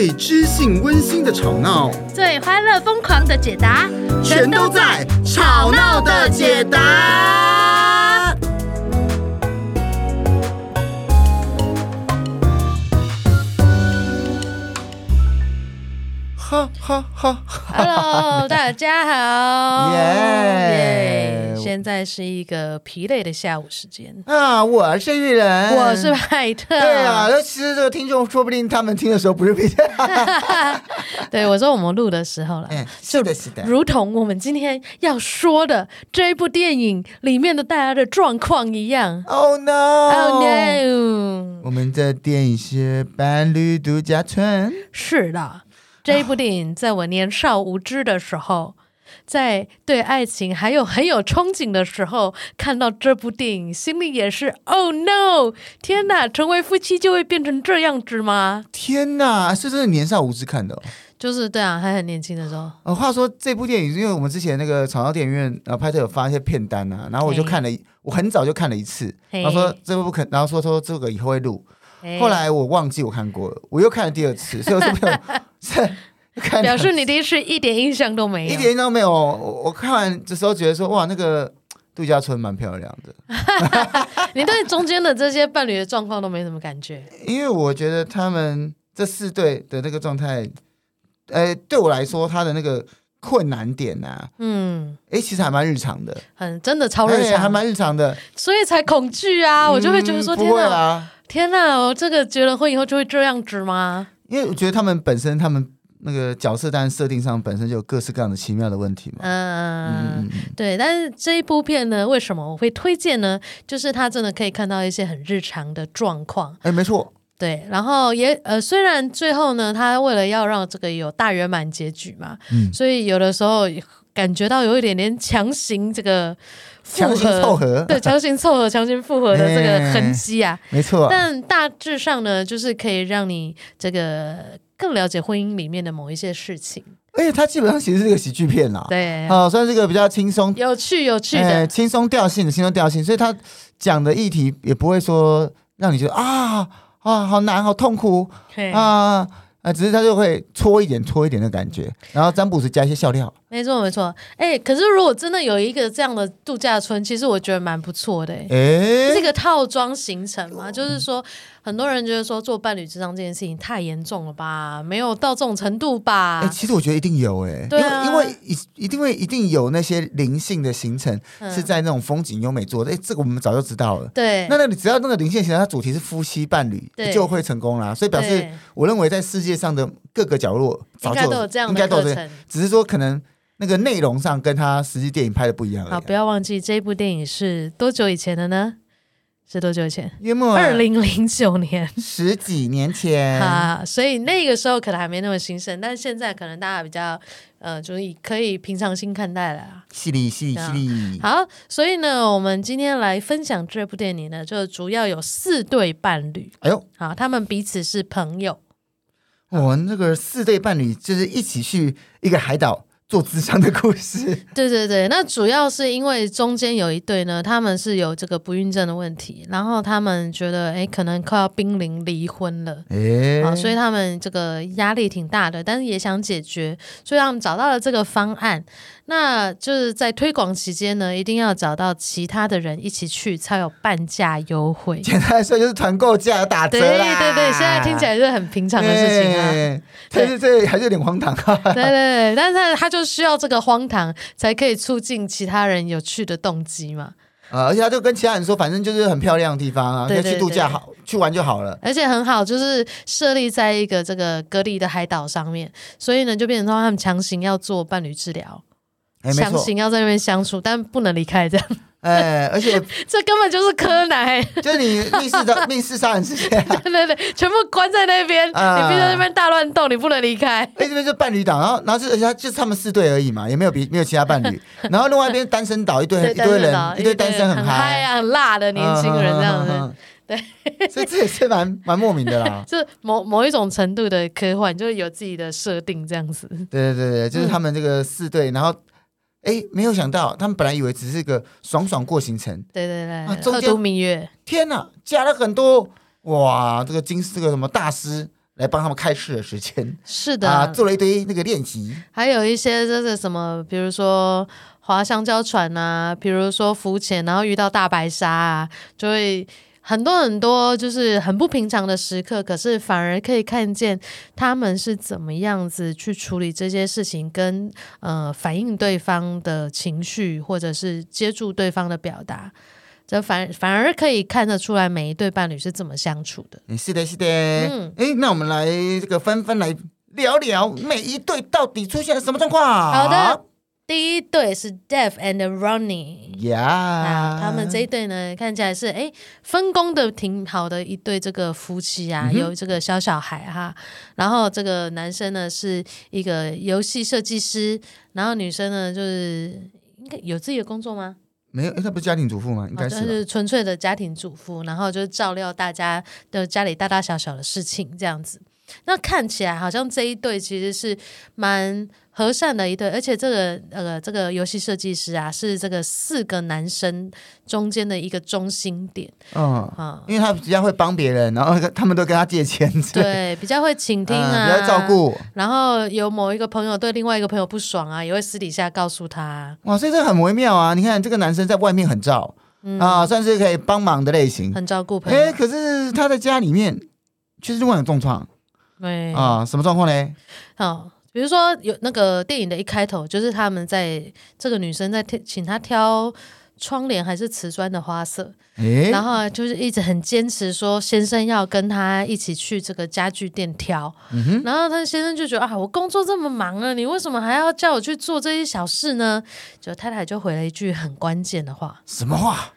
最知性温馨的吵闹，最欢乐疯狂的解答，全都在《吵闹的解答》。哈哈哈！Hello，大家好，耶！现在是一个疲累的下午时间啊！我是玉人，我是派特。对啊，那其实这个听众说不定他们听的时候不是疲特。对，我说我们录的时候了，嗯，是的，是的，如同我们今天要说的这一部电影里面的大家的状况一样。Oh no！Oh no！我们的电影是伴侣度假村。是的。这一部电影，在我年少无知的时候，在对爱情还有很有憧憬的时候，看到这部电影，心里也是 “Oh no！天哪，成为夫妻就会变成这样子吗？”天哪，是真的年少无知看的哦。就是对啊，还很年轻的时候。呃，话说这部电影，因为我们之前那个长沙电影院，呃，拍特有发一些片单啊，然后我就看了，我很早就看了一次。他说这部不可，然后说说这个以后会录。后来我忘记我看过了，我又看了第二次，所以我是没有看。表示你第一次一点印象都没有，一点印象都没有。我我看完的时候觉得说，哇，那个度假村蛮漂亮的。你对中间的这些伴侣的状况都没什么感觉？因为我觉得他们这四对的那个状态，呃，对我来说，他的那个困难点啊，嗯，哎，其实还蛮日常的，很真的超日常，还蛮日常的，所以才恐惧啊！嗯、我就会觉得说，天哪。天呐，我这个结了婚以后就会这样子吗？因为我觉得他们本身，他们那个角色当然设定上本身就有各式各样的奇妙的问题嘛。嗯嗯，对。但是这一部片呢，为什么我会推荐呢？就是他真的可以看到一些很日常的状况。哎，没错。对，然后也呃，虽然最后呢，他为了要让这个有大圆满结局嘛，嗯，所以有的时候感觉到有一点点强行这个。强行凑合，对，强行凑合、强行复合的这个痕迹啊，没错。但大致上呢，就是可以让你这个更了解婚姻里面的某一些事情。而且它基本上其实是一个喜剧片啦，对，啊，算是一个比较轻松、有趣、有趣的。轻松调性的轻松调性，所以他讲的议题也不会说让你觉得啊啊好难、好痛苦。啊。啊，只是他就会搓一点、搓一点的感觉，然后占卜师加一些笑料。没错，没错。哎、欸，可是如果真的有一个这样的度假村，其实我觉得蛮不错的。哎、欸，是一个套装行程嘛，就是说。很多人觉得说做伴侣之商这件事情太严重了吧，没有到这种程度吧？哎、欸，其实我觉得一定有哎、欸，对啊，因为因为一一定会一定有那些灵性的行程是在那种风景优美做的。哎、这个我们早就知道了。对，那那你只要那个灵性行程，它主题是夫妻伴侣，就会成功啦。所以表示，我认为在世界上的各个角落早就应该都有这样的课程，只是说可能那个内容上跟他实际电影拍的不一样。好，不要忘记这一部电影是多久以前的呢？是多久以前？二零零九年，十几年前 啊，所以那个时候可能还没那么兴盛，但是现在可能大家比较呃，就是可以平常心看待了。犀利，犀利，犀利。好，所以呢，我们今天来分享这部电影呢，就主要有四对伴侣。哎呦，好，他们彼此是朋友。我们这个四对伴侣就是一起去一个海岛。做咨商的故事，对对对，那主要是因为中间有一对呢，他们是有这个不孕症的问题，然后他们觉得哎，可能快要濒临离婚了，哎，啊，所以他们这个压力挺大的，但是也想解决，所以他们找到了这个方案。那就是在推广期间呢，一定要找到其他的人一起去，才有半价优惠。简单来说就是团购价打折啦。对对对，现在听起来是很平常的事情啊。但是这还是有点荒唐。对对对，但是他就需要这个荒唐，才可以促进其他人有去的动机嘛。啊，而且他就跟其他人说，反正就是很漂亮的地方啊，去度假好，去玩就好了。而且很好，就是设立在一个这个隔离的海岛上面，所以呢，就变成说他们强行要做伴侣治疗。强行要在那边相处，但不能离开，这样。哎，而且 这根本就是柯南，就是你密室的 密室杀人事件，对对对，全部关在那边，你必须在那边大乱斗，你不能离开。哎，这边就伴侣党，然后然后就而且就是他们四对而已嘛，也没有比没有其他伴侣。然后另外一边单身岛，一堆一堆人，一堆单身很嗨啊，很辣的年轻人这样子。对，所以这也是蛮蛮莫名的啦，就某某一种程度的科幻，就是有自己的设定这样子。对对对对，就是他们这个四对，然后。哎，没有想到，他们本来以为只是个爽爽过行程，对对对，啊、中间明月，天哪，加了很多哇，这个金这个什么大师来帮他们开市的时间。是的啊，做了一堆那个练习，还有一些就是什么，比如说划香蕉船啊，比如说浮潜，然后遇到大白鲨啊，就会。很多很多就是很不平常的时刻，可是反而可以看见他们是怎么样子去处理这些事情，跟呃反映对方的情绪，或者是接住对方的表达，这反反而可以看得出来每一对伴侣是怎么相处的。是的，是的，嗯，诶，那我们来这个纷纷来聊聊每一对到底出现了什么状况。好的。第一对是 Dave and Yeah，他们这一对呢，看起来是哎分工的挺好的一对这个夫妻啊，嗯、有这个小小孩哈。然后这个男生呢是一个游戏设计师，然后女生呢就是应该有自己的工作吗？没有，他不是家庭主妇吗？应该是，是纯粹的家庭主妇，然后就照料大家的家里大大小小的事情这样子。那看起来好像这一对其实是蛮和善的一对，而且这个呃这个游戏设计师啊是这个四个男生中间的一个中心点。嗯，嗯，因为他比较会帮别人，然后他们都跟他借钱，对，比较会倾听啊，嗯、比较照顾。然后有某一个朋友对另外一个朋友不爽啊，也会私底下告诉他。哇，所以这很微妙啊！你看这个男生在外面很照、嗯、啊，算是可以帮忙的类型，很照顾朋友。哎，可是他在家里面确实另外有重创。对啊，什么状况呢？好，比如说有那个电影的一开头，就是他们在这个女生在挑，请她挑窗帘还是瓷砖的花色，诶然后就是一直很坚持说先生要跟她一起去这个家具店挑，嗯、然后他先生就觉得啊，我工作这么忙了，你为什么还要叫我去做这些小事呢？就太太就回了一句很关键的话，什么话？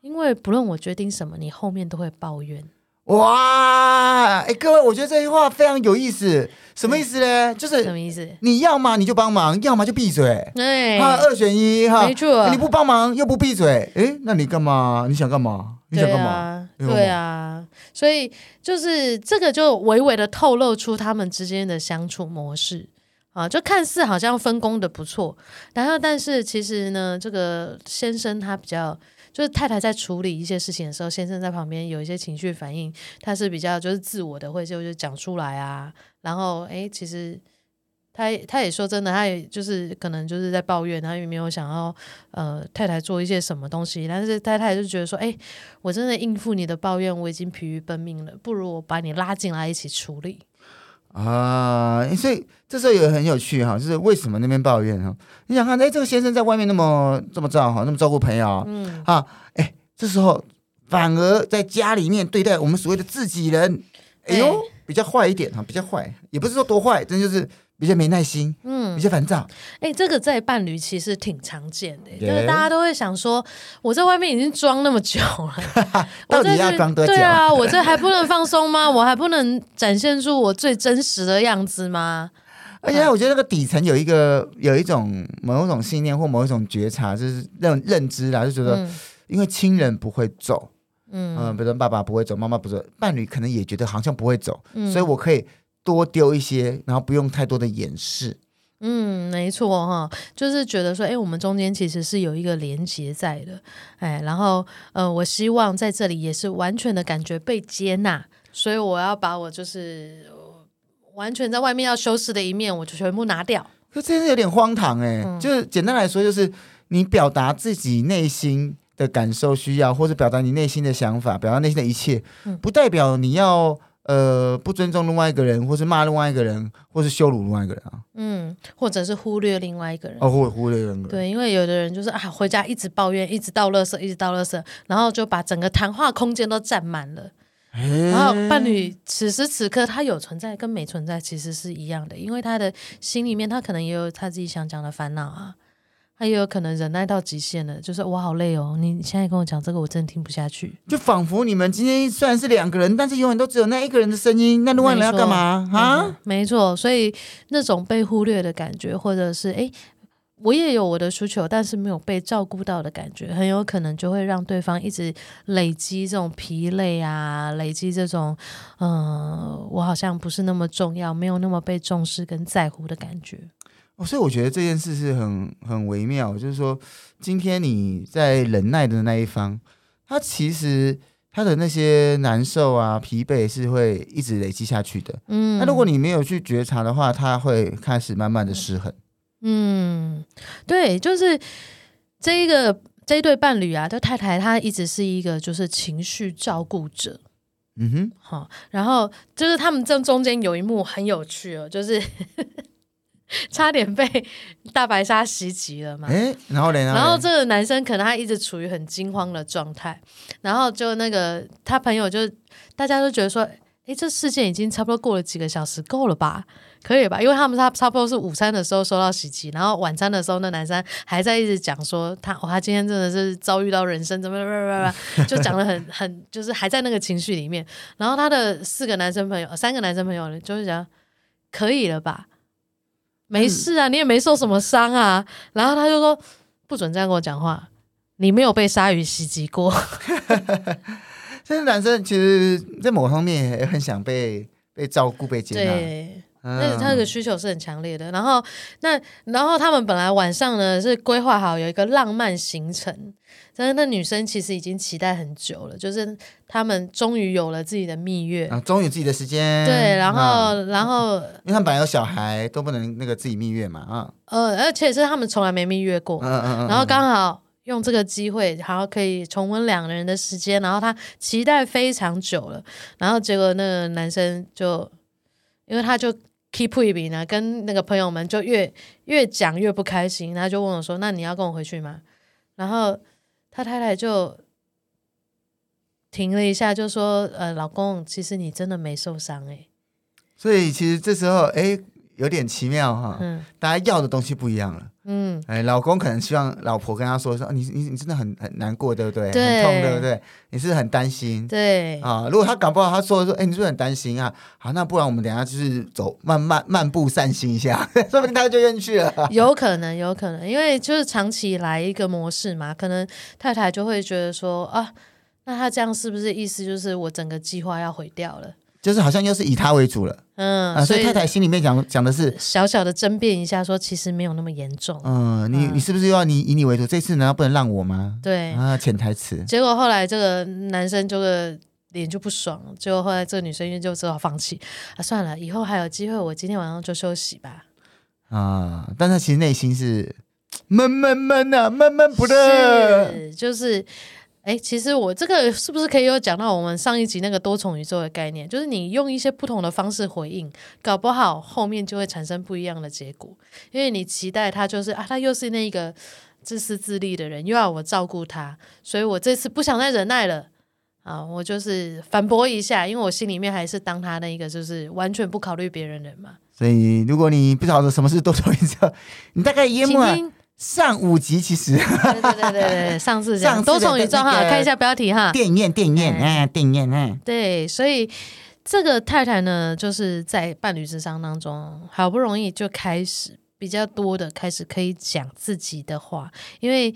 因为不论我决定什么，你后面都会抱怨。哇，哎，各位，我觉得这句话非常有意思，什么意思呢？就是什么意思？你要么你就帮忙，要么就闭嘴，对，哈，二选一哈，没错，你不帮忙又不闭嘴，哎，那你干嘛？你想干嘛？你想干嘛？对啊，所以就是这个就微微的透露出他们之间的相处模式啊，就看似好像分工的不错，然后但是其实呢，这个先生他比较。就是太太在处理一些事情的时候，先生在旁边有一些情绪反应，他是比较就是自我的，会就就讲出来啊。然后哎，其实他他也说真的，他也就是可能就是在抱怨，他也没有想要呃太太做一些什么东西。但是太太就觉得说，哎，我真的应付你的抱怨，我已经疲于奔命了，不如我把你拉进来一起处理。啊，所以这时候也很有趣哈，就是为什么那边抱怨哈？你想看，哎，这个先生在外面那么这么照哈，那么照顾朋友，嗯，啊，哎，这时候反而在家里面对待我们所谓的自己人，哎呦，比较坏一点哈，比较坏，也不是说多坏，真就是。比较没耐心，嗯，比较烦躁。哎、欸，这个在伴侣其实挺常见的，就.是大家都会想说，我在外面已经装那么久了，到底要装多久？对啊，我这还不能放松吗？我还不能展现出我最真实的样子吗？而且我觉得那个底层有一个有一种某一种信念或某一种觉察，就是认认知啦，就觉得因为亲人不会走，嗯嗯，比如说爸爸不会走，妈妈不走，伴侣可能也觉得好像不会走，嗯、所以我可以。多丢一些，然后不用太多的掩饰。嗯，没错哈，就是觉得说，哎，我们中间其实是有一个连接在的，哎，然后呃，我希望在这里也是完全的感觉被接纳，所以我要把我就是完全在外面要修饰的一面，我就全部拿掉。可真是有点荒唐哎，嗯、就是简单来说，就是你表达自己内心的感受、需要，或者表达你内心的想法，表达内心的一切，嗯、不代表你要。呃，不尊重另外一个人，或是骂另外一个人，或是羞辱另外一个人啊。嗯，或者是忽略另外一个人。哦，或忽略人。对，因为有的人就是啊，回家一直抱怨，一直到垃圾，一直到垃圾，然后就把整个谈话空间都占满了。欸、然后伴侣此时此刻他有存在跟没存在其实是一样的，因为他的心里面他可能也有他自己想讲的烦恼啊。他也有可能忍耐到极限了，就是我好累哦！你现在跟我讲这个，我真的听不下去。就仿佛你们今天虽然是两个人，但是永远都只有那一个人的声音，那另外人要干嘛啊？没错，所以那种被忽略的感觉，或者是哎，我也有我的需求，但是没有被照顾到的感觉，很有可能就会让对方一直累积这种疲累啊，累积这种嗯、呃，我好像不是那么重要，没有那么被重视跟在乎的感觉。哦，所以我觉得这件事是很很微妙，就是说，今天你在忍耐的那一方，他其实他的那些难受啊、疲惫是会一直累积下去的。嗯，那如果你没有去觉察的话，他会开始慢慢的失衡。嗯，对，就是这一个这一对伴侣啊，这太太她一直是一个就是情绪照顾者。嗯哼，好，然后就是他们这中间有一幕很有趣哦，就是差点被大白鲨袭击了嘛。哎，然后呢？然后这个男生可能他一直处于很惊慌的状态，然后就那个他朋友就大家都觉得说，哎，这事件已经差不多过了几个小时，够了吧？可以吧？因为他们差差不多是午餐的时候收到袭击，然后晚餐的时候，那男生还在一直讲说他，哦，他今天真的是遭遇到人生怎么怎么 就讲的很很，就是还在那个情绪里面。然后他的四个男生朋友，三个男生朋友就是讲可以了吧？没事啊，你也没受什么伤啊。然后他就说不准这样跟我讲话，你没有被鲨鱼袭击过。这个男生其实，在某方面也很想被被照顾、被接纳。那他的需求是很强烈的，然后那然后他们本来晚上呢是规划好有一个浪漫行程，但是那女生其实已经期待很久了，就是他们终于有了自己的蜜月啊，终于有自己的时间。对，然后、啊、然后因为他们本来有小孩都不能那个自己蜜月嘛啊，呃，而且是他们从来没蜜月过，嗯嗯嗯，然后刚好用这个机会，然后可以重温两个人的时间，然后他期待非常久了，然后结果那个男生就因为他就。Keep 一笔呢，跟那个朋友们就越越讲越不开心，然后就问我说：“那你要跟我回去吗？”然后他太太就停了一下，就说：“呃，老公，其实你真的没受伤诶。”所以其实这时候，哎。有点奇妙哈，嗯，大家要的东西不一样了，嗯，哎，老公可能希望老婆跟他说说，你你你真的很很难过，对不对？对，很痛，对不对？你是很担心，对啊。如果他搞不好，他说说，哎，你是不是很担心啊？好，那不然我们等下就是走慢慢漫步散心一下，说不定他就愿意去了。有可能，有可能，因为就是长期以来一个模式嘛，可能太太就会觉得说啊，那他这样是不是意思就是我整个计划要毁掉了？就是好像又是以他为主了，嗯，啊、所以太太心里面讲讲的是小小的争辩一下，说其实没有那么严重，嗯，你你是不是又要你以你为主？这次难道不能让我吗？对啊，潜台词。结果后来这个男生就是脸就不爽，结果后来这个女生因为就只好放弃啊，算了，以后还有机会，我今天晚上就休息吧。啊，但他其实内心是闷闷闷啊，闷闷不乐，就是。哎，其实我这个是不是可以有讲到我们上一集那个多重宇宙的概念？就是你用一些不同的方式回应，搞不好后面就会产生不一样的结果。因为你期待他就是啊，他又是那个自私自利的人，又要我照顾他，所以我这次不想再忍耐了啊！我就是反驳一下，因为我心里面还是当他那一个就是完全不考虑别人的人嘛。所以如果你不晓得什么是多重宇宙，你大概淹没。上五集其实，对对对对，上次讲多重宇宙哈，看一下标题哈，电影院电影院哎，电影院哎，对，所以这个太太呢，就是在伴侣之商当中，好不容易就开始比较多的开始可以讲自己的话，因为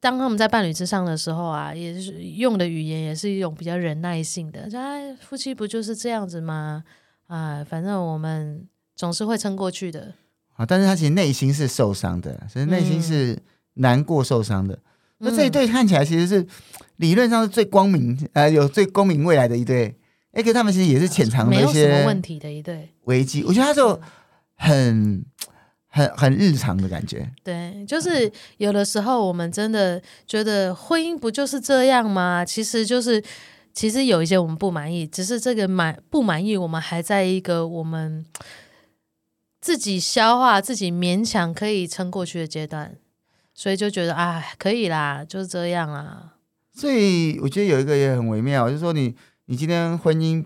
当他们在伴侣之上的时候啊，也是用的语言也是一种比较忍耐性的，哎，夫妻不就是这样子吗？啊，反正我们总是会撑过去的。啊！但是他其实内心是受伤的，所以内心是难过、受伤的。那、嗯、这一对看起来其实是理论上是最光明，呃，有最光明未来的一对。哎，可他们其实也是潜藏的一些问题的一对危机。我觉得他就很、很、很日常的感觉。对，就是有的时候我们真的觉得婚姻不就是这样吗？其实就是，其实有一些我们不满意，只是这个满不满意，我们还在一个我们。自己消化，自己勉强可以撑过去的阶段，所以就觉得哎，可以啦，就是这样啦。所以我觉得有一个也很微妙，就是说你你今天婚姻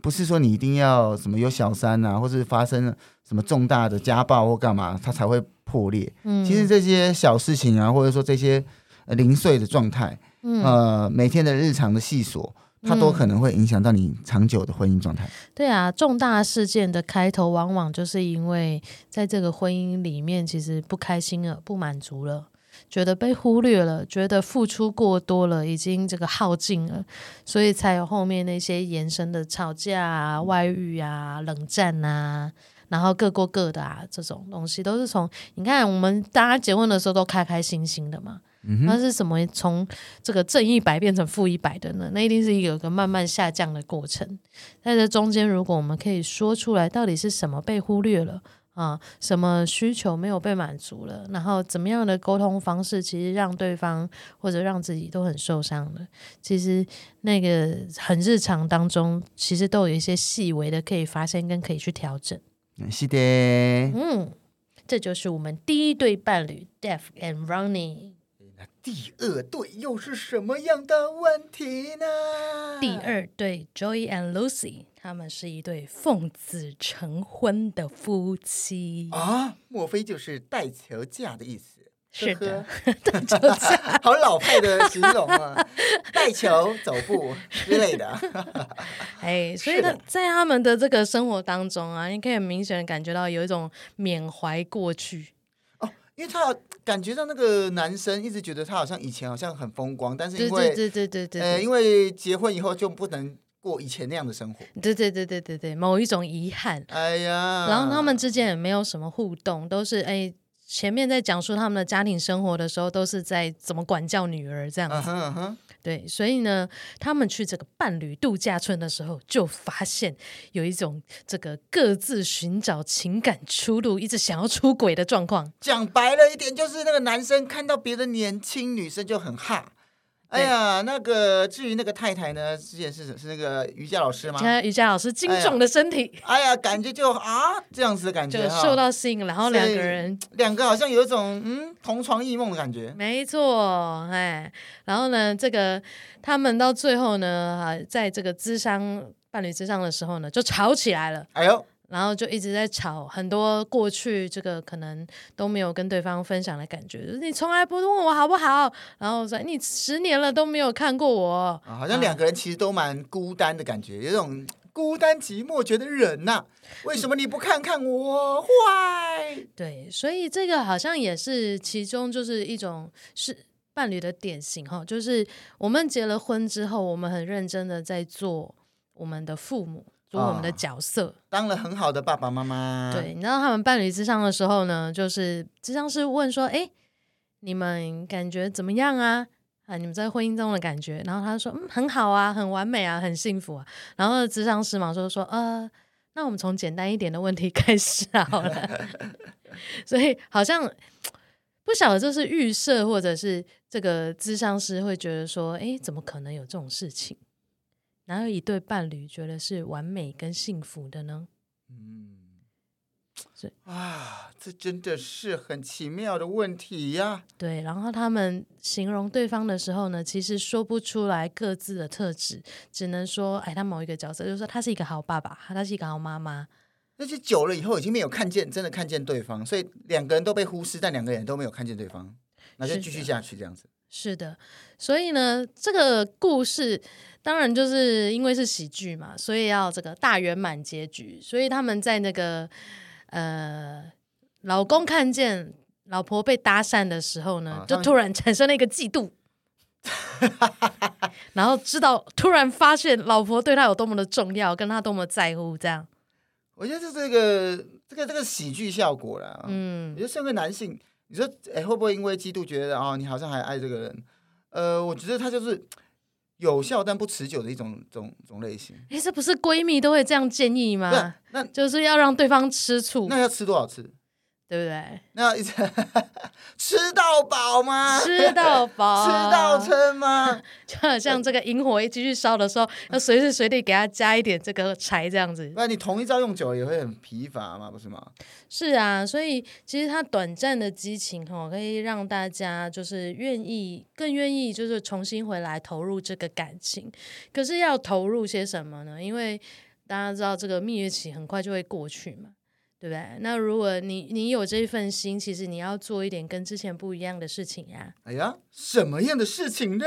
不是说你一定要什么有小三啊，或是发生了什么重大的家暴或干嘛，它才会破裂。嗯，其实这些小事情啊，或者说这些零碎的状态，嗯，呃，每天的日常的细琐。它都可能会影响到你长久的婚姻状态。对啊，重大事件的开头往往就是因为在这个婚姻里面，其实不开心了，不满足了，觉得被忽略了，觉得付出过多了，已经这个耗尽了，所以才有后面那些延伸的吵架啊、外遇啊、冷战啊。然后各过各的啊，这种东西都是从你看我们大家结婚的时候都开开心心的嘛。那是什么从这个正一百变成负一百的呢？那一定是有一个慢慢下降的过程。在这中间，如果我们可以说出来，到底是什么被忽略了啊？什么需求没有被满足了？然后怎么样的沟通方式，其实让对方或者让自己都很受伤的。其实那个很日常当中，其实都有一些细微的可以发现跟可以去调整。是的，嗯，这就是我们第一对伴侣 Def and Ronnie。第二对又是什么样的问题呢？第二对 Joey and Lucy，他们是一对奉子成婚的夫妻啊？莫非就是带球嫁的意思？是的，好老派的形容啊！带球走步之类的。哎，所以呢，在他们的这个生活当中啊，你可以很明显的感觉到有一种缅怀过去。因为他感觉到那个男生一直觉得他好像以前好像很风光，但是因为对对对对对，呃，因为结婚以后就不能过以前那样的生活。对对对对对对，某一种遗憾。哎呀，然后他们之间也没有什么互动，都是哎，前面在讲述他们的家庭生活的时候，都是在怎么管教女儿这样子。Uh huh, uh huh. 对，所以呢，他们去这个伴侣度假村的时候，就发现有一种这个各自寻找情感出路，一直想要出轨的状况。讲白了一点，就是那个男生看到别的年轻女生就很哈。哎呀，那个至于那个太太呢？之前是是那个瑜伽老师吗？瑜伽老师精壮的身体，哎呀，感觉就啊这样子的感觉，就受到吸引，然后两个人两个好像有一种嗯同床异梦的感觉。没错，哎，然后呢，这个他们到最后呢，哈，在这个智商伴侣咨商的时候呢，就吵起来了。哎呦！然后就一直在吵，很多过去这个可能都没有跟对方分享的感觉，就是你从来不问我好不好，然后说你十年了都没有看过我，啊，好像两个人其实都蛮孤单的感觉，有种孤单寂寞觉得忍呐，为什么你不看看我坏？对，所以这个好像也是其中就是一种是伴侣的典型哈，就是我们结了婚之后，我们很认真的在做我们的父母。做我们的角色，哦，当了很好的爸爸妈妈。对，你知道他们伴侣咨商的时候呢，就是咨商师问说：“哎，你们感觉怎么样啊？啊，你们在婚姻中的感觉？”然后他说：“嗯，很好啊，很完美啊，很幸福啊。”然后咨商师嘛就说：“呃，那我们从简单一点的问题开始好了。”所以好像不晓得这是预设，或者是这个咨商师会觉得说：“哎，怎么可能有这种事情？”哪有一对伴侣觉得是完美跟幸福的呢？嗯，是啊，这真的是很奇妙的问题呀。对，然后他们形容对方的时候呢，其实说不出来各自的特质，只能说，哎，他某一个角色，就是说他是一个好爸爸，他是一个好妈妈。那就久了以后，已经没有看见，真的看见对方，所以两个人都被忽视，但两个人都没有看见对方，那就继续下去这样子。是的，所以呢，这个故事。当然，就是因为是喜剧嘛，所以要这个大圆满结局。所以他们在那个呃，老公看见老婆被搭讪的时候呢，就突然产生了一个嫉妒，然后知道突然发现老婆对他有多么的重要，跟他多么在乎，这样。我觉得是这个这个这个喜剧效果啦。嗯，我觉得身为男性，你说哎，会不会因为嫉妒觉得哦，你好像还爱这个人？呃，我觉得他就是。有效但不持久的一种种种类型。哎，这不是闺蜜都会这样建议吗？那就是要让对方吃醋。那要吃多少次？对不对？那一直 吃到饱吗？吃到饱，吃到撑吗？就好像这个萤火一继续烧的时候，要随时随地给他加一点这个柴，这样子。那你同一招用久了也会很疲乏嘛，不是吗？是啊，所以其实它短暂的激情哦，可以让大家就是愿意更愿意就是重新回来投入这个感情。可是要投入些什么呢？因为大家知道这个蜜月期很快就会过去嘛。对不对？那如果你你有这一份心，其实你要做一点跟之前不一样的事情呀。哎呀，什么样的事情呢？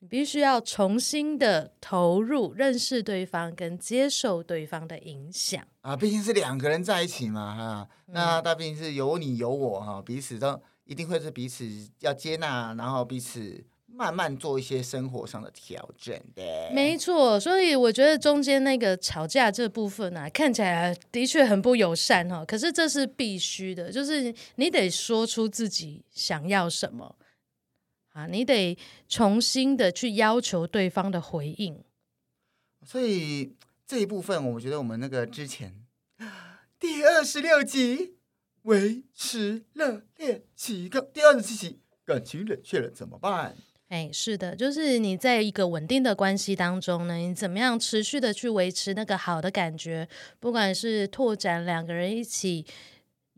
你必须要重新的投入，认识对方跟接受对方的影响啊。毕竟是两个人在一起嘛，哈。那大毕竟是有你有我哈，彼此都一定会是彼此要接纳，然后彼此慢慢做一些生活上的调整的。没错，所以我觉得中间那个吵架这部分啊，看起来的确很不友善哈。可是这是必须的，就是你得说出自己想要什么啊，你得重新的去要求对方的回应。所以这一部分，我觉得我们那个之前第二十六集。维持热恋期个第二十七集，感情冷却了怎么办？哎，是的，就是你在一个稳定的关系当中呢，你怎么样持续的去维持那个好的感觉？不管是拓展两个人一起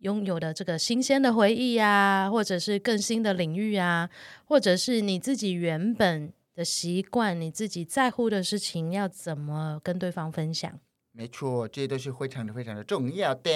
拥有的这个新鲜的回忆啊，或者是更新的领域啊，或者是你自己原本的习惯，你自己在乎的事情，要怎么跟对方分享？没错，这些都是非常的非常的重要的。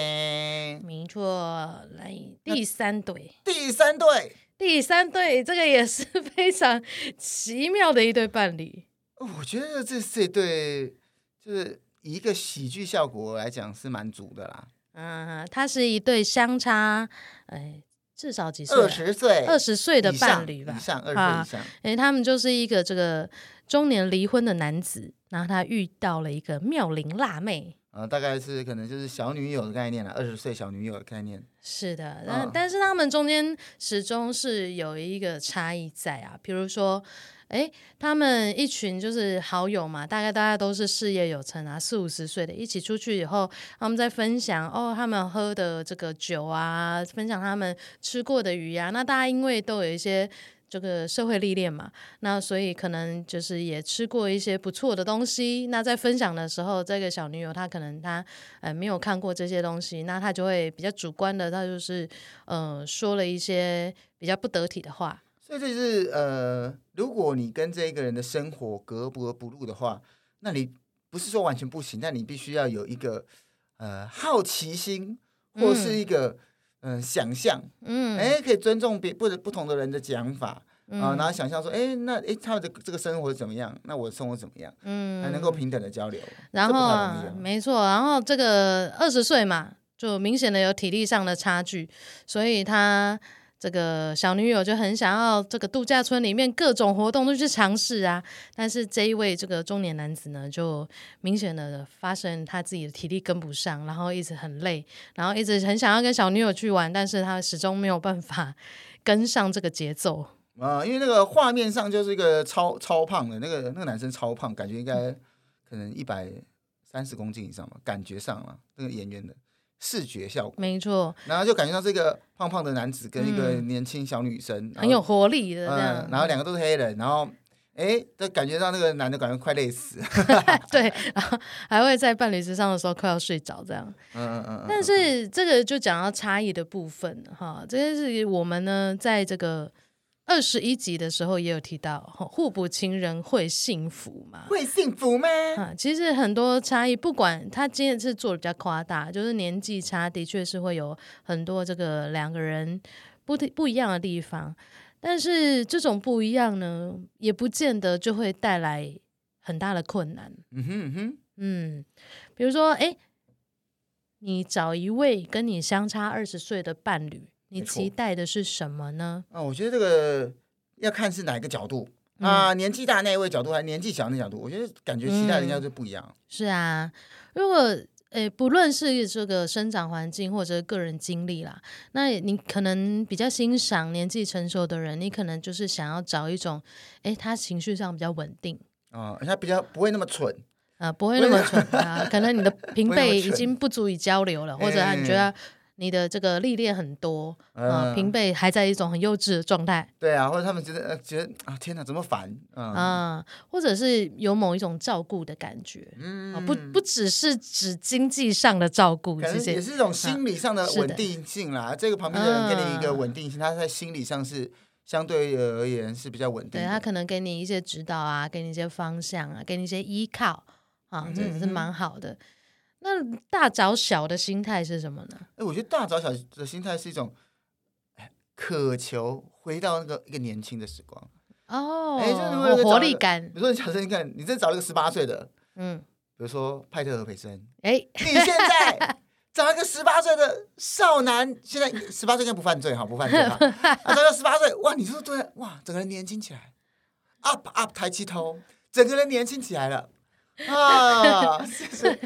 没错，来第三对，第三对，第三对，这个也是 非常奇妙的一对伴侣。我觉得这这对就是以一个喜剧效果来讲是蛮足的啦。嗯，他是一对相差哎至少几岁？二十岁，二十岁的伴侣吧，以上，二十岁以上。哎，他们就是一个这个中年离婚的男子。然后他遇到了一个妙龄辣妹，呃，大概是可能就是小女友的概念了，二十岁小女友的概念。是的，但、呃、但是他们中间始终是有一个差异在啊，比如说，哎，他们一群就是好友嘛，大概大家都是事业有成啊，四五十岁的，一起出去以后，他们在分享哦，他们喝的这个酒啊，分享他们吃过的鱼啊，那大家因为都有一些。这个社会历练嘛，那所以可能就是也吃过一些不错的东西。那在分享的时候，这个小女友她可能她呃没有看过这些东西，那她就会比较主观的，她就是呃说了一些比较不得体的话。所以这就是呃，如果你跟这一个人的生活格格不入的话，那你不是说完全不行，但你必须要有一个呃好奇心，或是一个。嗯嗯，想象，嗯，哎，可以尊重别不不同的人的讲法，嗯、啊，然后想象说，哎，那哎，他的这个生活怎么样？那我的生活怎么样？嗯，还能够平等的交流，然后没错，然后这个二十岁嘛，就明显的有体力上的差距，所以他。这个小女友就很想要这个度假村里面各种活动都去尝试啊，但是这一位这个中年男子呢，就明显的发现他自己的体力跟不上，然后一直很累，然后一直很想要跟小女友去玩，但是他始终没有办法跟上这个节奏啊，因为那个画面上就是一个超超胖的那个那个男生超胖，感觉应该可能一百三十公斤以上吧，感觉上了那个演员的。视觉效果没错，然后就感觉到这个胖胖的男子跟一个年轻小女生、嗯、很有活力的这样、嗯，然后两个都是黑人，然后哎，就感觉到那个男的感觉快累死，对，然后还会在伴侣之上的时候快要睡着这样，嗯嗯嗯，但是这个就讲到差异的部分哈，这些是我们呢在这个。二十一集的时候也有提到，互补情人会幸福吗？会幸福吗？啊，其实很多差异，不管他今天是做的比较夸大，就是年纪差的确是会有很多这个两个人不不一样的地方，但是这种不一样呢，也不见得就会带来很大的困难。嗯哼嗯哼，嗯，比如说，哎，你找一位跟你相差二十岁的伴侣。你期待的是什么呢？啊，我觉得这个要看是哪一个角度啊，嗯、年纪大那一位角度，还是年纪小那角度，我觉得感觉期待人家就不一样。嗯、是啊，如果诶、欸，不论是这个生长环境或者个人经历啦，那你可能比较欣赏年纪成熟的人，你可能就是想要找一种，哎、欸，他情绪上比较稳定啊，他比较不会那么蠢啊，不会那么蠢啊，可能你的平辈已经不足以交流了，或者你觉得。你的这个历练很多啊，平辈还在一种很幼稚的状态。对啊，或者他们觉得呃，觉得啊，天哪，怎么烦啊？或者是有某一种照顾的感觉，嗯，不不只是指经济上的照顾，可能也是一种心理上的稳定性啦。这个旁边的人给你一个稳定性，他在心理上是相对而言是比较稳定。对，他可能给你一些指导啊，给你一些方向啊，给你一些依靠啊，这也是蛮好的。那大找小的心态是什么呢？哎，我觉得大找小的心态是一种，渴求回到那个一个年轻的时光。哦，哎，就是有活力感。比如说，你假设你看，你再找一个十八岁的，嗯，比如说派特和培森，哎，你现在找一个十八岁的少男，现在十八岁应该不犯罪哈，不犯罪哈，啊，找个十八岁，哇，你说对，哇，整个人年轻起来，up up 抬起头，整个人年轻起来了啊！是 是，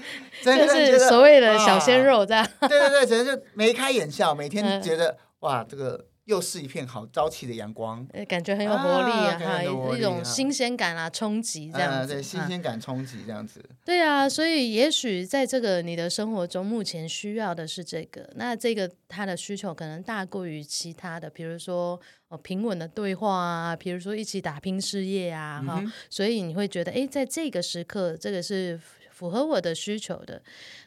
就是所谓的小鲜肉这样。对 对对，只是就眉开眼笑，每天觉得、嗯、哇，这个。又是一片好朝气的阳光，感觉很有活力啊，哈、一种新鲜感啊，冲击这样对，新鲜感冲击这样子。对啊，所以也许在这个你的生活中，目前需要的是这个，那这个他的需求可能大过于其他的，比如说哦平稳的对话啊，比如说一起打拼事业啊，哈、嗯，所以你会觉得，哎，在这个时刻，这个是。符合我的需求的，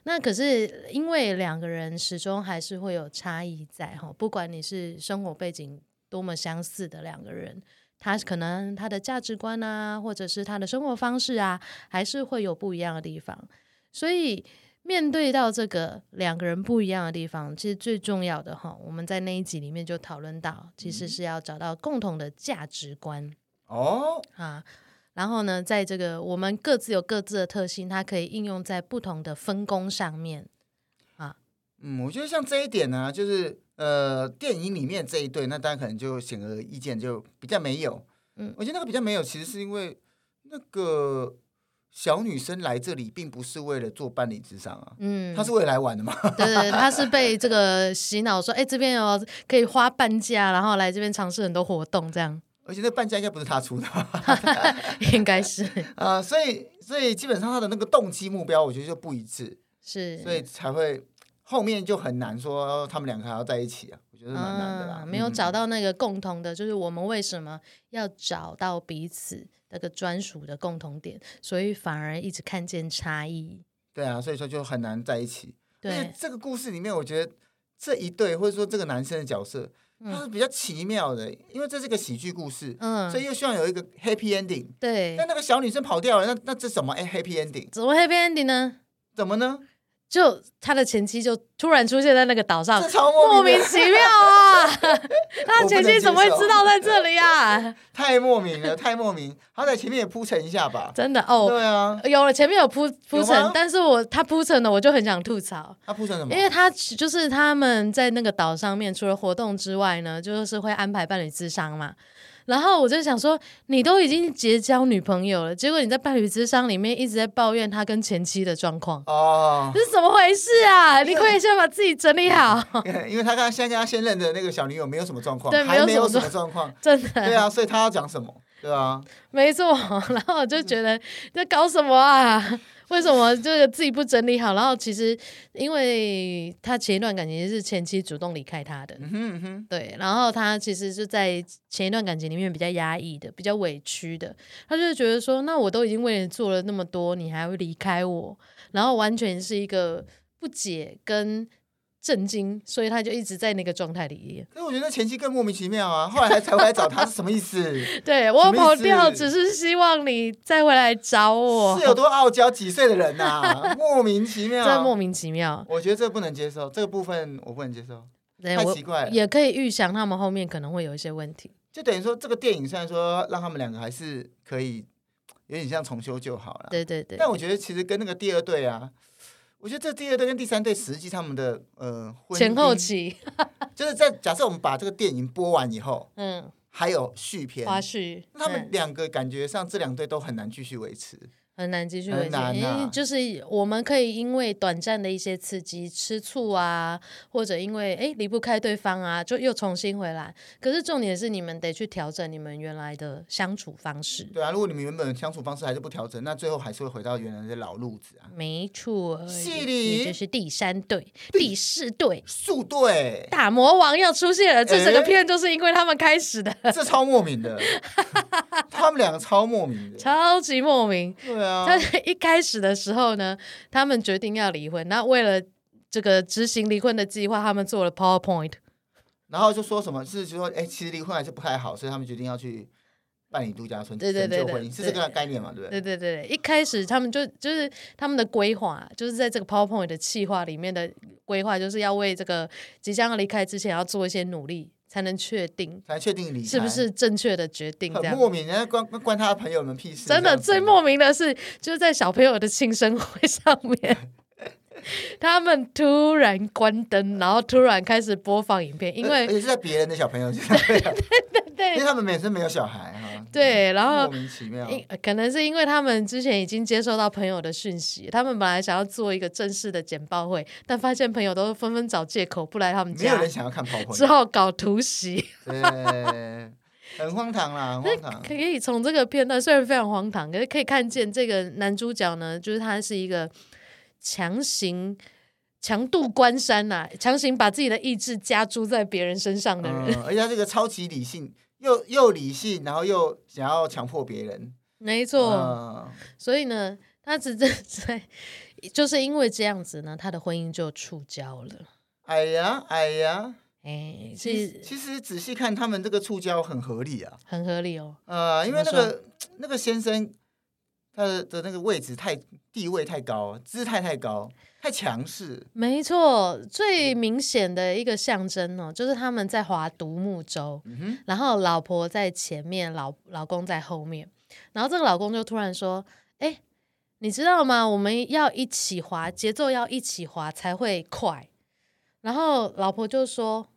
那可是因为两个人始终还是会有差异在哈，不管你是生活背景多么相似的两个人，他可能他的价值观啊，或者是他的生活方式啊，还是会有不一样的地方。所以面对到这个两个人不一样的地方，其实最重要的哈，我们在那一集里面就讨论到，其实是要找到共同的价值观哦啊。然后呢，在这个我们各自有各自的特性，它可以应用在不同的分工上面啊。嗯，我觉得像这一点呢，就是呃，电影里面这一对，那大家可能就显而易见，就比较没有。嗯，我觉得那个比较没有，其实是因为那个小女生来这里，并不是为了做伴侣之商啊。嗯，她是为了来玩的嘛。对对，她是被这个洗脑说，哎，这边有可以花半价，然后来这边尝试很多活动，这样。而且那半价应该不是她出的，应该是。啊、呃，所以所以基本上她的那个动机目标，我觉得就不一致，是，所以才会后面就很难说他们两个还要在一起啊，我觉得蛮难的啦、啊，没有找到那个共同的，就是我们为什么要找到彼此那个专属的共同点，所以反而一直看见差异。对啊，所以说就很难在一起。对，这个故事里面，我觉得这一对或者说这个男生的角色。他是比较奇妙的，因为这是个喜剧故事，嗯，所以又希望有一个 happy ending。对，但那个小女生跑掉了，那那这什么？哎，happy ending？怎么 happy ending 呢？怎么呢？就他的前妻就突然出现在那个岛上，莫名其妙啊！他前妻怎么会知道在这里啊？太莫名了，太莫名。他在前面也铺陈一下吧。真的哦，对啊，有了前面有铺铺陈，但是我他铺陈的我就很想吐槽。他铺陈什么？因为他就是他们在那个岛上面，除了活动之外呢，就是会安排伴侣智商嘛。然后我就想说，你都已经结交女朋友了，结果你在伴侣之商里面一直在抱怨他跟前妻的状况哦，这是怎么回事啊？你可以先把自己整理好。因为他刚现在跟他现任的那个小女友没有什么状况，对，还没有什么状况，真的。对啊，所以他要讲什么？对啊，没错。然后我就觉得在搞什么啊？为什么这个自己不整理好？然后其实，因为他前一段感情是前妻主动离开他的，嗯哼嗯哼对。然后他其实是在前一段感情里面比较压抑的，比较委屈的。他就觉得说，那我都已经为你做了那么多，你还会离开我？然后完全是一个不解跟。震惊，所以他就一直在那个状态里。所以我觉得前期更莫名其妙啊，后来还才回来找他是什么意思？对，我跑掉，只是希望你再回来找我。是有多傲娇？几岁的人呐、啊？莫名其妙，真莫名其妙。我觉得这个不能接受，这个部分我不能接受，太奇怪了。也可以预想他们后面可能会有一些问题。就等于说，这个电影虽然说让他们两个还是可以有点像重修就好了，对对对。但我觉得其实跟那个第二对啊。我觉得这第二对跟第三对实际他们的呃前后期，就是在假设我们把这个电影播完以后，嗯，还有续篇花絮，那他们两个感觉上这两对都很难继续维持。很难继续维持，啊、因为就是我们可以因为短暂的一些刺激，吃醋啊，或者因为哎离不开对方啊，就又重新回来。可是重点是你们得去调整你们原来的相处方式。对啊，如果你们原本相处方式还是不调整，那最后还是会回到原来的老路子啊。没错，戏里也就是第三对、第四对、数对，大魔王要出现了。这整个片就是因为他们开始的，这超莫名的，他们两个超莫名的，超级莫名。对啊。他 一开始的时候呢，他们决定要离婚。那为了这个执行离婚的计划，他们做了 PowerPoint，然后就说什么是就说，哎，其实离婚还是不太好，所以他们决定要去办理度假村，对对对，是这个概念嘛，对不对？对对对，一开始他们就就是他们的规划，就是在这个 PowerPoint 的计划里面的规划，就是要为这个即将要离开之前要做一些努力。才能确定，才确定离是不是正确的决定？很莫名，人家关关他的朋友们屁事。真的最莫名的是，就是在小朋友的庆生会上面，他们突然关灯，然后突然开始播放影片，因为也是在别人的小朋友家，对对对，因为他们本身没有小孩哈。对，然后莫名其妙，可能是因为他们之前已经接收到朋友的讯息，他们本来想要做一个正式的简报会，但发现朋友都纷纷找借口不来他们家，没有人想要看 PowerPoint，只好搞突袭。对。很荒唐啦，很荒唐。可以从这个片段，虽然非常荒唐，可是可以看见这个男主角呢，就是他是一个强行强渡关山呐、啊，强行把自己的意志加诸在别人身上的人。嗯、而且他这个超级理性，又又理性，然后又想要强迫别人。没错。嗯、所以呢，他只在在，就是因为这样子呢，他的婚姻就触礁了。哎呀，哎呀。哎，其实其实仔细看，他们这个触礁很合理啊，很合理哦。呃，因为那个那个先生，他的的那个位置太地位太高，姿态太高，太强势。没错，最明显的一个象征哦，就是他们在划独木舟，然后老婆在前面，老老公在后面，然后这个老公就突然说：“哎，你知道吗？我们要一起划，节奏要一起划才会快。”然后老婆就说：“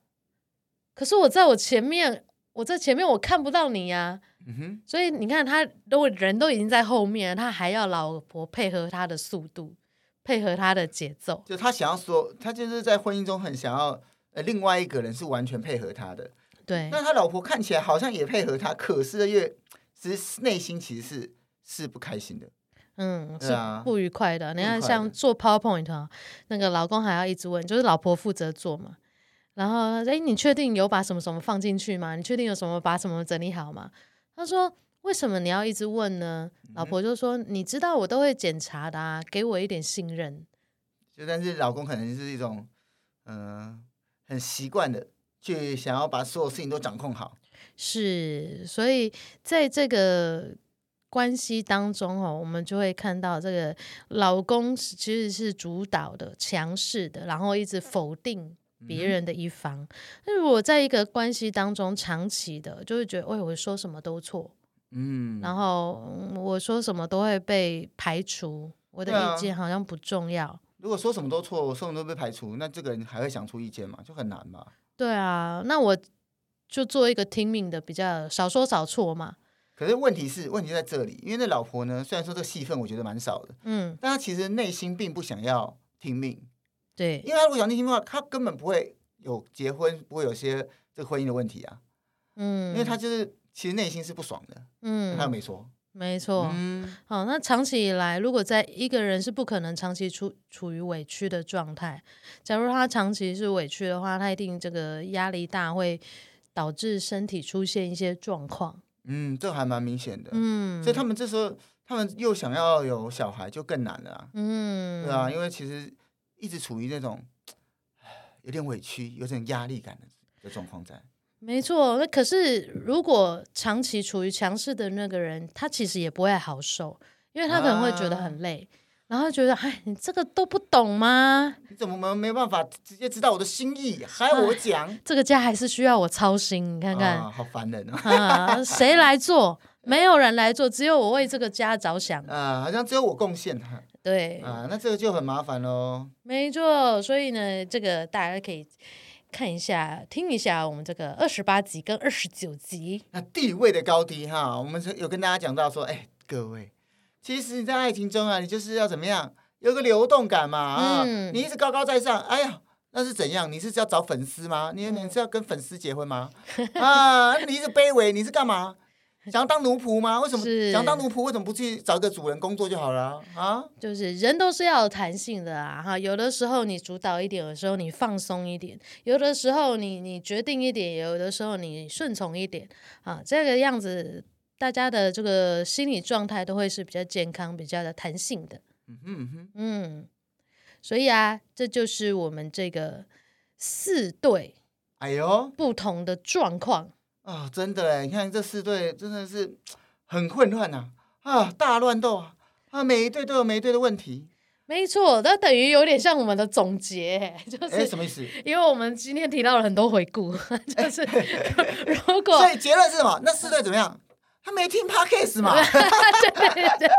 可是我在我前面，我在前面，我看不到你呀。嗯哼”所以你看，他如果人都已经在后面，他还要老婆配合他的速度，配合他的节奏。就他想要说，他就是在婚姻中很想要，呃，另外一个人是完全配合他的。对。那他老婆看起来好像也配合他，可是越其实内心其实是是不开心的。嗯，是不愉快的。你看，像做 PowerPoint 啊，那个老公还要一直问，就是老婆负责做嘛。然后，哎，你确定有把什么什么放进去吗？你确定有什么把什么整理好吗？他说：“为什么你要一直问呢？”老婆就说：“你知道我都会检查的啊，给我一点信任。”就但是老公可能是一种，嗯、呃，很习惯的去想要把所有事情都掌控好。是，所以在这个。关系当中哦，我们就会看到这个老公其实是主导的、强势的，然后一直否定别人的一方。那、嗯、如果在一个关系当中长期的，就会觉得，哎，我说什么都错，嗯，然后我说什么都会被排除，我的意见好像不重要。啊、如果说什么都错，我说什么都被排除，那这个人还会想出意见吗？就很难嘛。对啊，那我就做一个听命的，比较少说少错嘛。可是问题是，问题在这里，因为那老婆呢，虽然说这个戏份我觉得蛮少的，嗯，但她其实内心并不想要听命，对，因为他如果想听命的话，他根本不会有结婚，不会有些这个婚姻的问题啊，嗯，因为他就是其实内心是不爽的，嗯，他又没错，没错，嗯，好，那长期以来，如果在一个人是不可能长期处处于委屈的状态，假如他长期是委屈的话，他一定这个压力大，会导致身体出现一些状况。嗯，这还蛮明显的。嗯，所以他们这时候，他们又想要有小孩，就更难了啊。嗯，对啊，因为其实一直处于那种 有点委屈、有点压力感的的状况在。没错，那可是如果长期处于强势的那个人，他其实也不会好受，因为他可能会觉得很累。啊然后觉得，哎，你这个都不懂吗？你怎么没没办法直接知道我的心意，还要我讲？啊，这个家还是需要我操心，你看看，啊、好烦人哦！啊，谁来做？没有人来做，只有我为这个家着想。啊，好像只有我贡献。对啊，那这个就很麻烦喽。没错，所以呢，这个大家可以看一下、听一下我们这个二十八集跟二十九集。那地位的高低哈，我们有跟大家讲到说，哎，各位。其实你在爱情中啊，你就是要怎么样，有个流动感嘛啊！嗯、你一直高高在上，哎呀，那是怎样？你是要找粉丝吗？你你是要跟粉丝结婚吗？啊，你一直卑微，你是干嘛？想要当奴仆吗？为什么是想当奴仆？为什么不去找个主人工作就好了啊？啊就是人都是要有弹性的啊！哈，有的时候你主导一点，有的时候你放松一点，有的时候你你决定一点，有的时候你顺从一点啊，这个样子。大家的这个心理状态都会是比较健康、比较的弹性的。嗯哼嗯哼，嗯，所以啊，这就是我们这个四对，哎呦，不同的状况啊，真的哎，你看这四队真的是很混乱呐，啊，大乱斗啊，啊，每一对都有每一对的问题。没错，那等于有点像我们的总结，就是什么意思？因为我们今天提到了很多回顾，就是如果所以结论是什么？那四队怎么样？他没听 Podcast 嘛？对对对，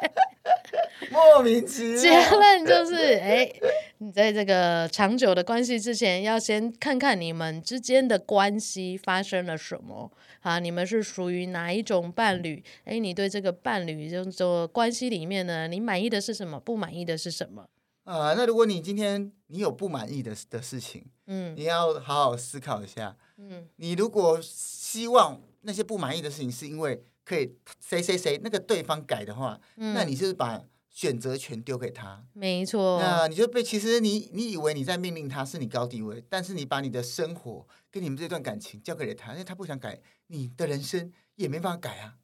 莫名其妙。结论就是，哎，你在这个长久的关系之前，要先看看你们之间的关系发生了什么啊？你们是属于哪一种伴侣？哎，你对这个伴侣这种关系里面呢，你满意的是什么？不满意的是什么？啊，那如果你今天你有不满意的的事情，嗯，你要好好思考一下，嗯，你如果希望那些不满意的事情是因为可以谁谁谁那个对方改的话，嗯，那你就是把选择权丢给他，没错，那你就被其实你你以为你在命令他是你高地位，但是你把你的生活跟你们这段感情交给了他，因为他不想改，你的人生也没办法改啊，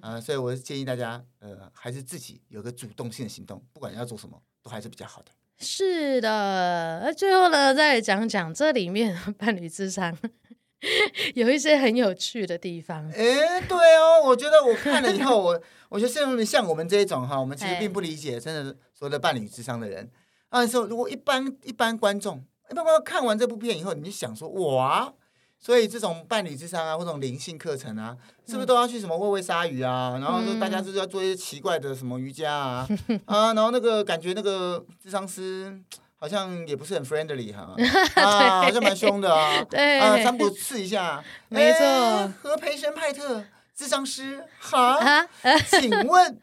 啊，所以我是建议大家，呃，还是自己有个主动性的行动，不管要做什么。都还是比较好的。是的，那最后呢，再讲讲这里面伴侣智商 有一些很有趣的地方。哎，对哦，我觉得我看了以后，我我觉得像像我们这一种哈，我们其实并不理解，真的所谓的伴侣智商的人啊，说如果一般一般观众，一般观众看完这部片以后，你就想说哇。所以这种伴侣智商啊，或者灵性课程啊，是不是都要去什么喂喂鲨鱼啊？然后说大家就是要做一些奇怪的什么瑜伽啊、嗯、啊，然后那个感觉那个智商师好像也不是很 friendly 哈。啊，好像蛮凶的啊，对。啊，三不刺一下，没错，和培生派特智商师哈，请问，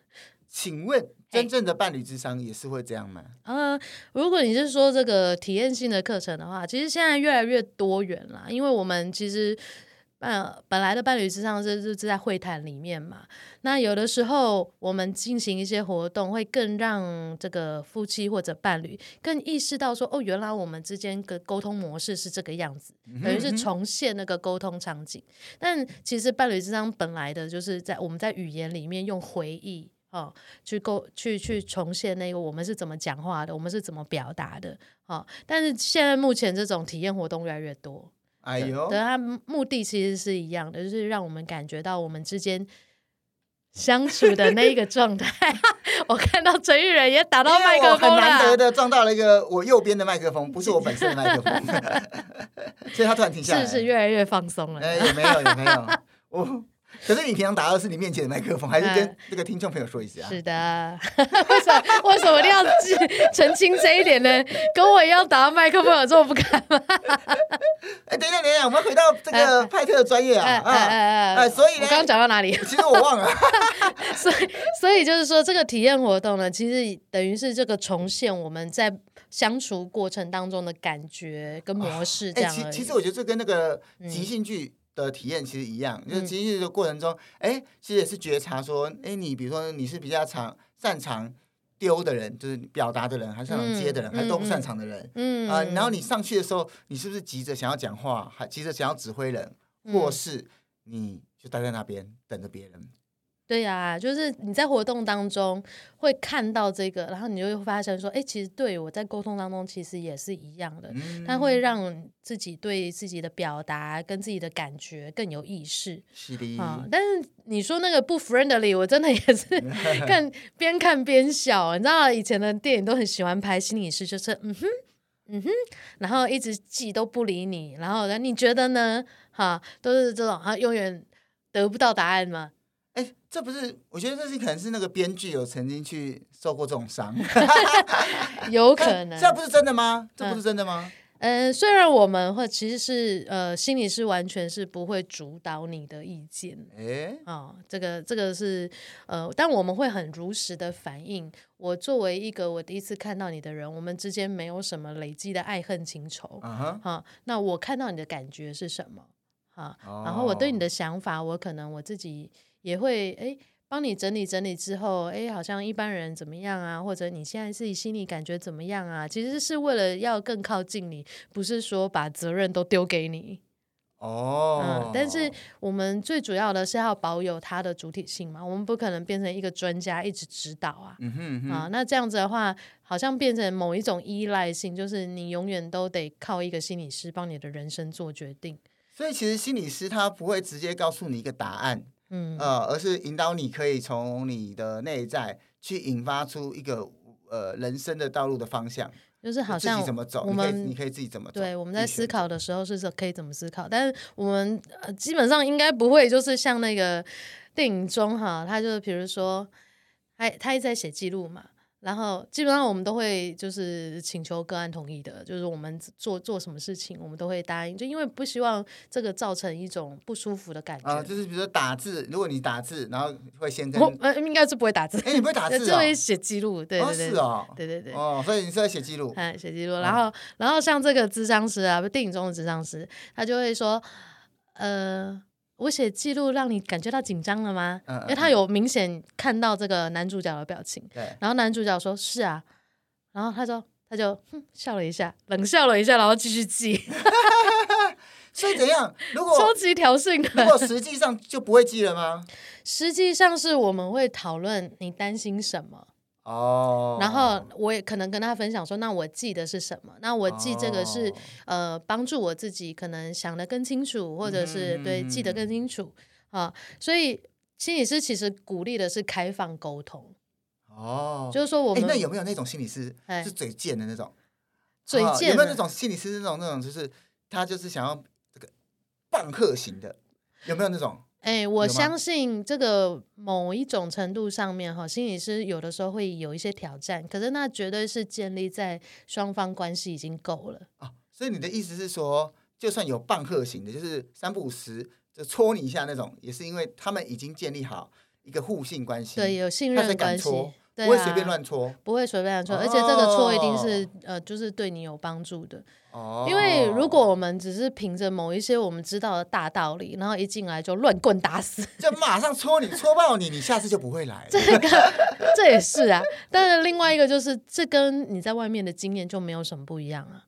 请问。真正的伴侣智商也是会这样吗？呃，如果你是说这个体验性的课程的话，其实现在越来越多元啦，因为我们其实呃本来的伴侣之上是是在会谈里面嘛，那有的时候我们进行一些活动，会更让这个夫妻或者伴侣更意识到说，哦，原来我们之间的沟通模式是这个样子，等于是重现那个沟通场景。但其实伴侣之上本来的就是在我们在语言里面用回忆。哦，去构去去重现那个我们是怎么讲话的，我们是怎么表达的，哦，但是现在目前这种体验活动越来越多，哎呦，对，他目的其实是一样的，就是让我们感觉到我们之间相处的那一个状态。我看到陈玉仁也打到麦克风了，很难得的撞到了一个我右边的麦克风，不是我本身的麦克风，所以他突然停下来，是是越来越放松了，哎，也没有也没有，我。可是你平常打的是你面前的麦克风，还是跟那个听众朋友说一下？是的，为什么为什么一定要澄清这一点呢？跟我一样打到麦克风有这么不敢吗？哎，等一下，等一下，我们回到这个派特的专业啊啊啊！所以呢，我刚刚讲到哪里？其实我忘了。所以，所以就是说，这个体验活动呢，其实等于是这个重现我们在相处过程当中的感觉跟模式这样。其其实我觉得这跟那个即兴剧。的体验其实一样，就是其实这个过程中，哎、嗯，其实也是觉察说，哎，你比如说你是比较常擅长丢的人，就是表达的人，还是擅长接的人，嗯、还是都不擅长的人，嗯啊、呃，然后你上去的时候，你是不是急着想要讲话，还急着想要指挥人，嗯、或是你就待在那边等着别人？对呀、啊，就是你在活动当中会看到这个，然后你就会发现说，哎，其实对我在沟通当中其实也是一样的，嗯、它会让自己对自己的表达跟自己的感觉更有意识。是的，啊，但是你说那个不 friendly，我真的也是 看边看边笑。你知道以前的电影都很喜欢拍心理师，就是嗯哼，嗯哼，然后一直记都不理你，然后你觉得呢？哈，都是这种，哈，永远得不到答案吗？哎，这不是？我觉得这是可能是那个编剧有曾经去受过这种伤，有可能。这不是真的吗？这不是真的吗？嗯，呃、虽然我们会其实是呃，心理师完全是不会主导你的意见。哎，哦，这个这个是呃，但我们会很如实的反映。我作为一个我第一次看到你的人，我们之间没有什么累积的爱恨情仇。啊那我看到你的感觉是什么？好，哦、然后我对你的想法，我可能我自己。也会哎，帮你整理整理之后，哎，好像一般人怎么样啊？或者你现在自己心里感觉怎么样啊？其实是为了要更靠近你，不是说把责任都丢给你。哦，嗯，但是我们最主要的是要保有它的主体性嘛，我们不可能变成一个专家一直指导啊。嗯哼嗯哼啊，那这样子的话，好像变成某一种依赖性，就是你永远都得靠一个心理师帮你的人生做决定。所以其实心理师他不会直接告诉你一个答案。嗯，呃，而是引导你可以从你的内在去引发出一个呃人生的道路的方向，就是好像怎么走，我们你可以自己怎么走。对，我们在思考的时候是可以怎么思考，但是我们呃基本上应该不会就是像那个电影中哈，他就是比如说他他一直在写记录嘛，然后基本上我们都会就是请求个案同意的，就是我们做做什么事情，我们都会答应，就因为不希望这个造成一种不舒服的感觉。啊，就是比如说打字，如果你打字，然后会先跟我呃应该是不会打字，哎，你不会打字，就会写记录，对对对，是哦，对对对，哦，所以你是在写记录，嗯，写记录，然后然后像这个智商师啊，电影中的智商师，他就会说，呃。我写记录让你感觉到紧张了吗？嗯嗯，因为他有明显看到这个男主角的表情，对。然后男主角说：“是啊。”然后他说：“他就哼笑了一下，冷笑了一下，然后继续记。”所以怎样？如果超级挑衅的，如果实际上就不会记了吗？实际上是我们会讨论你担心什么。哦，oh. 然后我也可能跟他分享说，那我记的是什么？那我记这个是、oh. 呃，帮助我自己可能想得更清楚，或者是、mm hmm. 对记得更清楚啊。所以心理师其实鼓励的是开放沟通。哦，oh. 就是说我们那有没有那种心理师是嘴贱的那种？嘴贱有没有那种心理师那种那种就是他就是想要这个棒喝型的？有没有那种？哎、欸，我相信这个某一种程度上面哈，心理师有的时候会有一些挑战，可是那绝对是建立在双方关系已经够了啊。所以你的意思是说，就算有棒喝型的，就是三不五时就戳你一下那种，也是因为他们已经建立好一个互信关系，对，有信任关系。不会随便乱戳，不会随便乱戳，而且这个戳一定是呃，就是对你有帮助的。哦，因为如果我们只是凭着某一些我们知道的大道理，然后一进来就乱棍打死，就马上戳你，戳爆你，你下次就不会来。这个这也是啊，但是另外一个就是，这跟你在外面的经验就没有什么不一样啊。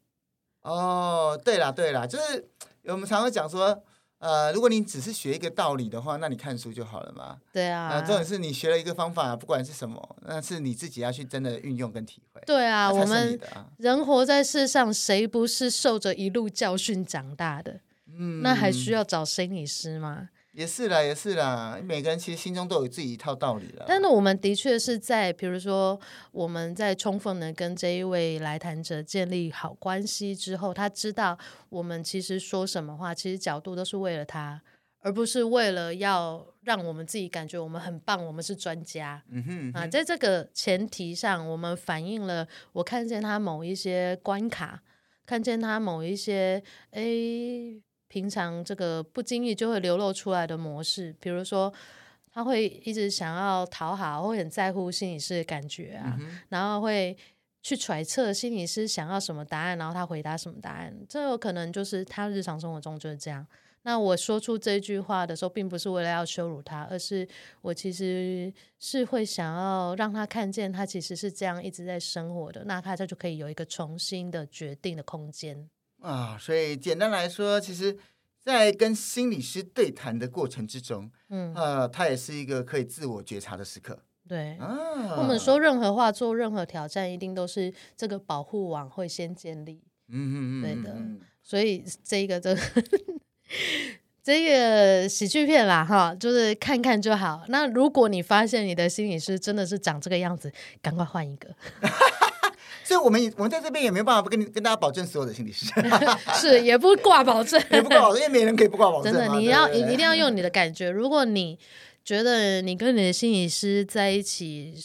哦，对啦对啦，就是我们常常讲说。呃，如果你只是学一个道理的话，那你看书就好了嘛。对啊。呃，重点是你学了一个方法，不管是什么，那是你自己要去真的运用跟体会。对啊，我们人活在世上，谁不是受着一路教训长大的？嗯。那还需要找心理师吗？也是啦，也是啦。每个人其实心中都有自己一套道理了。但是我们的确是在，比如说我们在充分的跟这一位来谈者建立好关系之后，他知道我们其实说什么话，其实角度都是为了他，而不是为了要让我们自己感觉我们很棒，我们是专家。嗯哼，嗯哼啊，在这个前提上，我们反映了我看见他某一些关卡，看见他某一些诶。平常这个不经意就会流露出来的模式，比如说他会一直想要讨好，会很在乎心理师的感觉啊，嗯、然后会去揣测心理师想要什么答案，然后他回答什么答案，这有可能就是他日常生活中就是这样。那我说出这句话的时候，并不是为了要羞辱他，而是我其实是会想要让他看见他其实是这样一直在生活的，那他他就可以有一个重新的决定的空间。啊，所以简单来说，其实，在跟心理师对谈的过程之中，嗯，呃，他也是一个可以自我觉察的时刻。对，啊，我们说任何话，做任何挑战，一定都是这个保护网会先建立。嗯嗯嗯，对的。所以这一个这个这个喜剧片啦，哈，就是看看就好。那如果你发现你的心理师真的是长这个样子，赶快换一个。所以我们我们在这边也没有办法不跟你跟大家保证所有的心理师，是也不挂保证，也不挂保证，因为没人可以不挂保证。真的，你要你一定要用你的感觉。如果你觉得你跟你的心理师在一起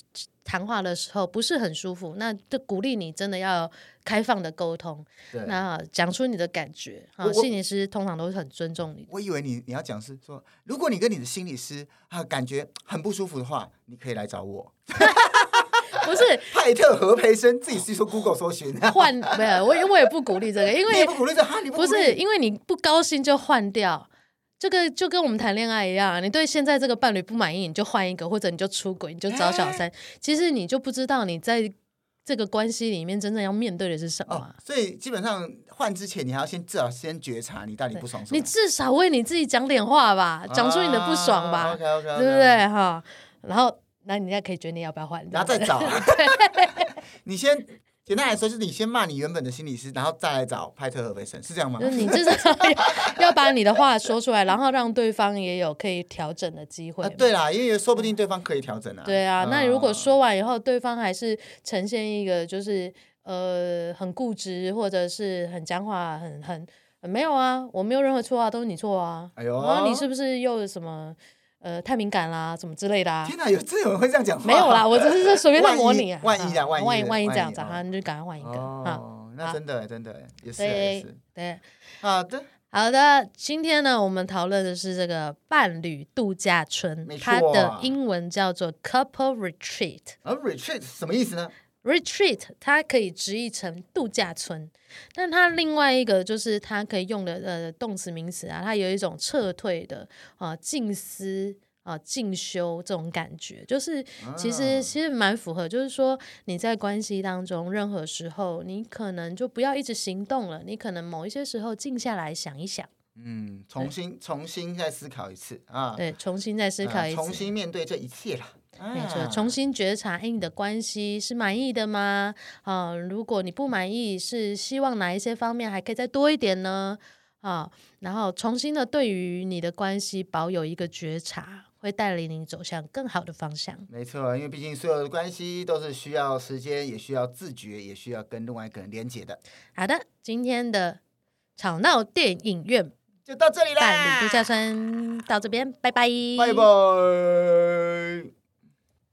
谈话的时候不是很舒服，那就鼓励你真的要开放的沟通，那讲出你的感觉。啊，心理师通常都是很尊重你。我以为你你要讲是说，如果你跟你的心理师啊感觉很不舒服的话，你可以来找我。不是。派特何培生自己是说 Google 搜寻。换没有我我也不鼓励这个，因为你不鼓励这哈，你不，不是因为你不高兴就换掉，这个就跟我们谈恋爱一样，你对现在这个伴侣不满意，你就换一个，或者你就出轨，你就找小三，欸、其实你就不知道你在这个关系里面真正要面对的是什么。哦、所以基本上换之前，你还要先至少先觉察你到底不爽什么，你至少为你自己讲点话吧，讲出你的不爽吧，对不对？哈？然后。那你也可以决定要不要换，然后再找。你先简单来说，就是你先骂你原本的心理师，然后再来找派特和维森，是这样吗？就是你至少 要把你的话说出来，然后让对方也有可以调整的机会。对啦，因为说不定对方可以调整啊。对啊，那如果说完以后，对方还是呈现一个就是呃很固执，或者是很讲话，很很没有啊，我没有任何错啊，都是你错啊。哎呦，然后你是不是又什么？呃太敏感啦，什么之类的啊。天哪，有真有人会这样讲话？没有啦，我只是随便在模拟。万一啊，万一万一万一这样子，哈，你就赶快换一个。啊，那真的真的也是也是。对，好的。好的，今天呢，我们讨论的是这个伴侣度假村，它的英文叫做 couple retreat。而 retreat 什么意思呢？retreat 它可以直译成度假村，但它另外一个就是它可以用的呃动词名词啊，它有一种撤退的啊静思。啊，进修这种感觉，就是其实其实蛮符合，就是说你在关系当中，任何时候你可能就不要一直行动了，你可能某一些时候静下来想一想，嗯，重新重新再思考一次啊，对，重新再思考一次，重新面对这一切了，没错，重新觉察，哎，你的关系是满意的吗？啊，如果你不满意，是希望哪一些方面还可以再多一点呢？啊，然后重新的对于你的关系保有一个觉察。会带领你走向更好的方向。没错，因为毕竟所有的关系都是需要时间，也需要自觉，也需要跟另外一个人连接的。好的，今天的吵闹电影院就到这里啦。伴侣度假村到这边，拜拜，拜拜。